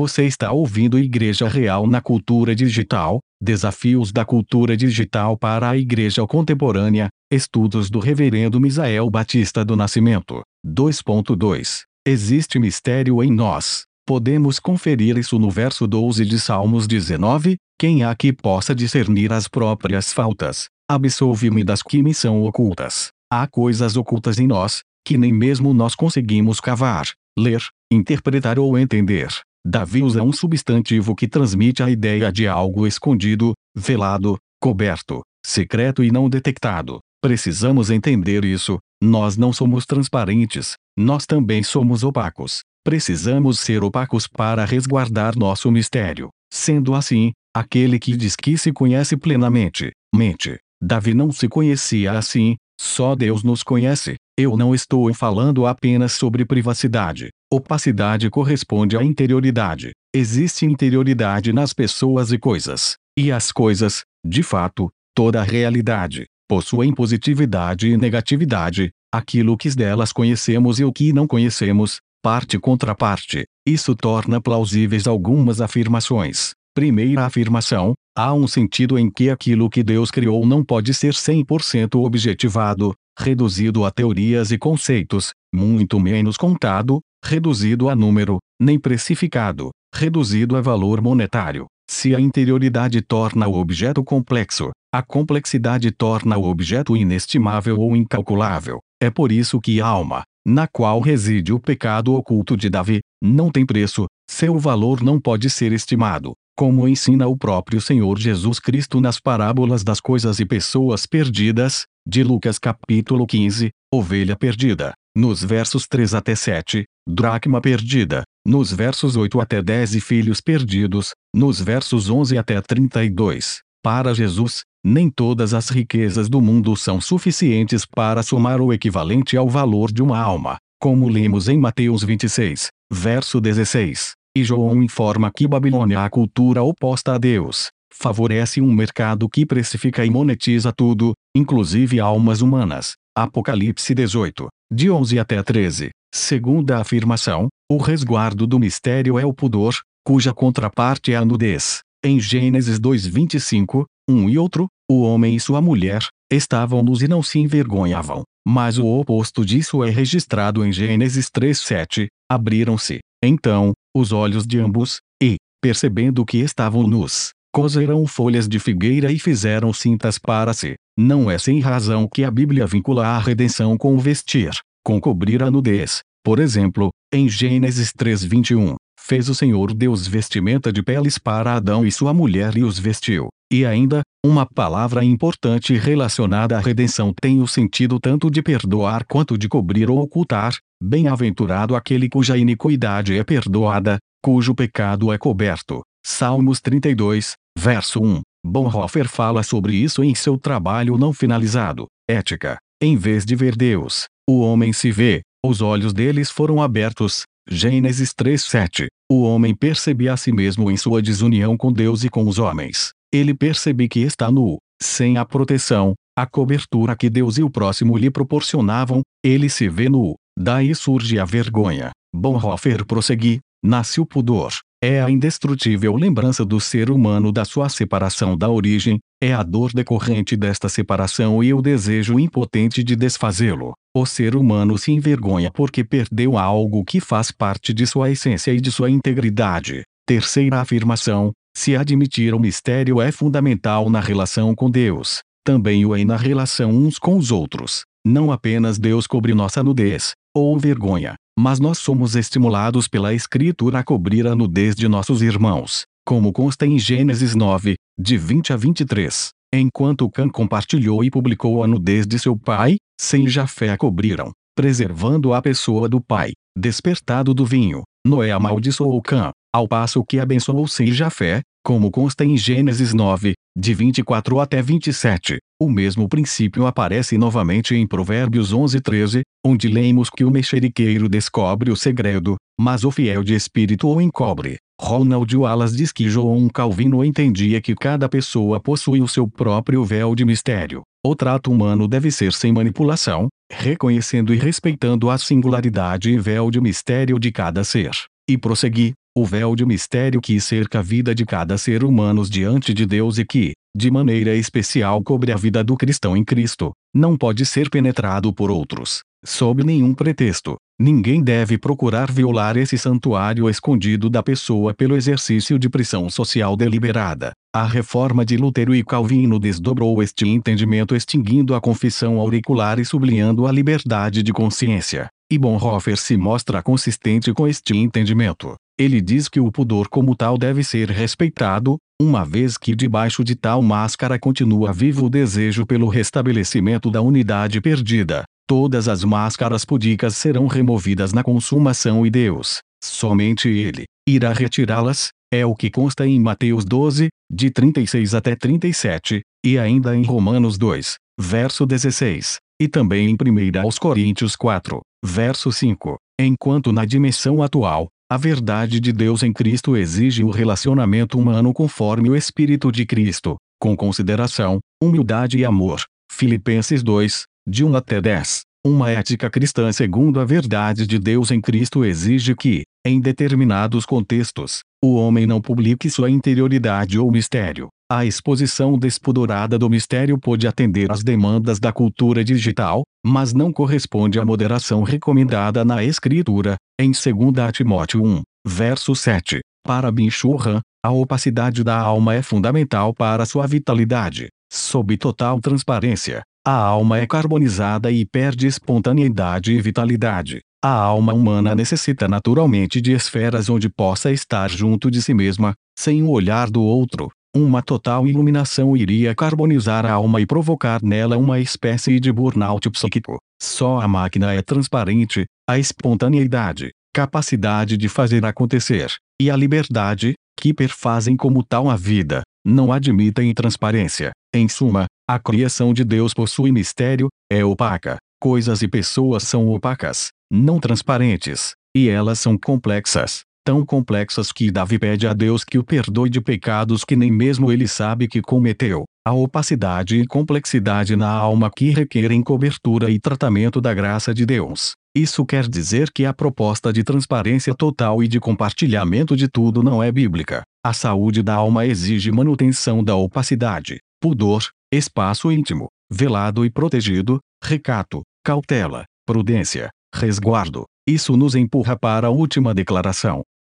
Você está ouvindo Igreja Real na Cultura Digital, Desafios da Cultura Digital para a Igreja Contemporânea, Estudos do Reverendo Misael Batista do Nascimento. 2.2 Existe mistério em nós. Podemos conferir isso no verso 12 de Salmos 19: Quem há que possa discernir as próprias faltas? Absolve-me das que me são ocultas. Há coisas ocultas em nós, que nem mesmo nós conseguimos cavar, ler, interpretar ou entender. Davi usa um substantivo que transmite a ideia de algo escondido, velado, coberto, secreto e não detectado. Precisamos entender isso. Nós não somos transparentes, nós também somos opacos. Precisamos ser opacos para resguardar nosso mistério. Sendo assim, aquele que diz que se conhece plenamente, mente. Davi não se conhecia assim, só Deus nos conhece. Eu não estou falando apenas sobre privacidade. Opacidade corresponde à interioridade. Existe interioridade nas pessoas e coisas. E as coisas, de fato, toda a realidade, possuem positividade e negatividade, aquilo que delas conhecemos e o que não conhecemos, parte contra parte. Isso torna plausíveis algumas afirmações. Primeira afirmação: há um sentido em que aquilo que Deus criou não pode ser 100% objetivado, reduzido a teorias e conceitos, muito menos contado, reduzido a número, nem precificado, reduzido a valor monetário. Se a interioridade torna o objeto complexo, a complexidade torna o objeto inestimável ou incalculável. É por isso que a alma, na qual reside o pecado oculto de Davi, não tem preço, seu valor não pode ser estimado como ensina o próprio Senhor Jesus Cristo nas parábolas das coisas e pessoas perdidas, de Lucas capítulo 15, ovelha perdida, nos versos 3 até 7, dracma perdida, nos versos 8 até 10 e filhos perdidos, nos versos 11 até 32. Para Jesus, nem todas as riquezas do mundo são suficientes para somar o equivalente ao valor de uma alma, como lemos em Mateus 26, verso 16. E João informa que Babilônia, a cultura oposta a Deus, favorece um mercado que precifica e monetiza tudo, inclusive almas humanas. Apocalipse 18, de 11 até 13. Segunda afirmação, o resguardo do mistério é o pudor, cuja contraparte é a nudez. Em Gênesis 2:25, um e outro, o homem e sua mulher, estavam nus e não se envergonhavam. Mas o oposto disso é registrado em Gênesis 3:7, abriram-se, então, os olhos de ambos, e, percebendo que estavam nus, cozeram folhas de figueira e fizeram cintas para si. Não é sem razão que a Bíblia vincula a redenção com o vestir, com cobrir a nudez. Por exemplo, em Gênesis 3:21, fez o Senhor Deus vestimenta de peles para Adão e sua mulher e os vestiu. E ainda, uma palavra importante relacionada à redenção tem o sentido tanto de perdoar quanto de cobrir ou ocultar. Bem-aventurado aquele cuja iniquidade é perdoada, cujo pecado é coberto. Salmos 32, verso 1. Bonhoeffer fala sobre isso em seu trabalho não finalizado, Ética. Em vez de ver Deus, o homem se vê, os olhos deles foram abertos. Gênesis 3:7. O homem percebe a si mesmo em sua desunião com Deus e com os homens. Ele percebe que está nu, sem a proteção, a cobertura que Deus e o próximo lhe proporcionavam, ele se vê nu. Daí surge a vergonha. Bonhoeffer prossegue, nasce o pudor. É a indestrutível lembrança do ser humano da sua separação da origem, é a dor decorrente desta separação e o desejo impotente de desfazê-lo. O ser humano se envergonha porque perdeu algo que faz parte de sua essência e de sua integridade. Terceira afirmação: se admitir o mistério é fundamental na relação com Deus, também o é na relação uns com os outros. Não apenas Deus cobre nossa nudez, ou vergonha, mas nós somos estimulados pela Escritura a cobrir a nudez de nossos irmãos, como consta em Gênesis 9, de 20 a 23. Enquanto Cã compartilhou e publicou a nudez de seu pai, sem Jafé a cobriram, preservando a pessoa do pai. Despertado do vinho, Noé amaldiçoou Cã, ao passo que abençoou Sem Jafé, como consta em Gênesis 9, de 24 até 27. O mesmo princípio aparece novamente em Provérbios 11:13, onde lemos que o mexeriqueiro descobre o segredo, mas o fiel de espírito o encobre. Ronald Wallace diz que João Calvino entendia que cada pessoa possui o seu próprio véu de mistério. O trato humano deve ser sem manipulação, reconhecendo e respeitando a singularidade e véu de mistério de cada ser. E prossegui, o véu de mistério que cerca a vida de cada ser humano diante de Deus e que, de maneira especial, cobre a vida do cristão em Cristo, não pode ser penetrado por outros, sob nenhum pretexto. Ninguém deve procurar violar esse santuário escondido da pessoa pelo exercício de pressão social deliberada. A reforma de Lutero e Calvino desdobrou este entendimento extinguindo a confissão auricular e sublinhando a liberdade de consciência. E Bonhoeffer se mostra consistente com este entendimento. Ele diz que o pudor como tal deve ser respeitado, uma vez que debaixo de tal máscara continua vivo o desejo pelo restabelecimento da unidade perdida. Todas as máscaras pudicas serão removidas na consumação e Deus, somente Ele, irá retirá-las, é o que consta em Mateus 12, de 36 até 37, e ainda em Romanos 2, verso 16, e também em 1 aos Coríntios 4, verso 5. Enquanto na dimensão atual, a verdade de Deus em Cristo exige o relacionamento humano conforme o Espírito de Cristo, com consideração, humildade e amor. Filipenses 2, de 1 até 10. Uma ética cristã segundo a verdade de Deus em Cristo exige que, em determinados contextos, o homem não publique sua interioridade ou mistério. A exposição despudorada do mistério pode atender às demandas da cultura digital, mas não corresponde à moderação recomendada na Escritura, em 2 Timóteo 1, verso 7. Para Binchurran, a opacidade da alma é fundamental para sua vitalidade. Sob total transparência, a alma é carbonizada e perde espontaneidade e vitalidade. A alma humana necessita naturalmente de esferas onde possa estar junto de si mesma, sem o olhar do outro. Uma total iluminação iria carbonizar a alma e provocar nela uma espécie de burnout psíquico. Só a máquina é transparente, a espontaneidade, capacidade de fazer acontecer, e a liberdade, que perfazem como tal a vida, não admitem transparência. Em suma, a criação de Deus possui mistério, é opaca. Coisas e pessoas são opacas, não transparentes, e elas são complexas, tão complexas que Davi pede a Deus que o perdoe de pecados que nem mesmo ele sabe que cometeu. A opacidade e complexidade na alma que requerem cobertura e tratamento da graça de Deus. Isso quer dizer que a proposta de transparência total e de compartilhamento de tudo não é bíblica. A saúde da alma exige manutenção da opacidade, pudor, espaço íntimo, velado e protegido, recato, cautela, prudência, resguardo. Isso nos empurra para a última declaração.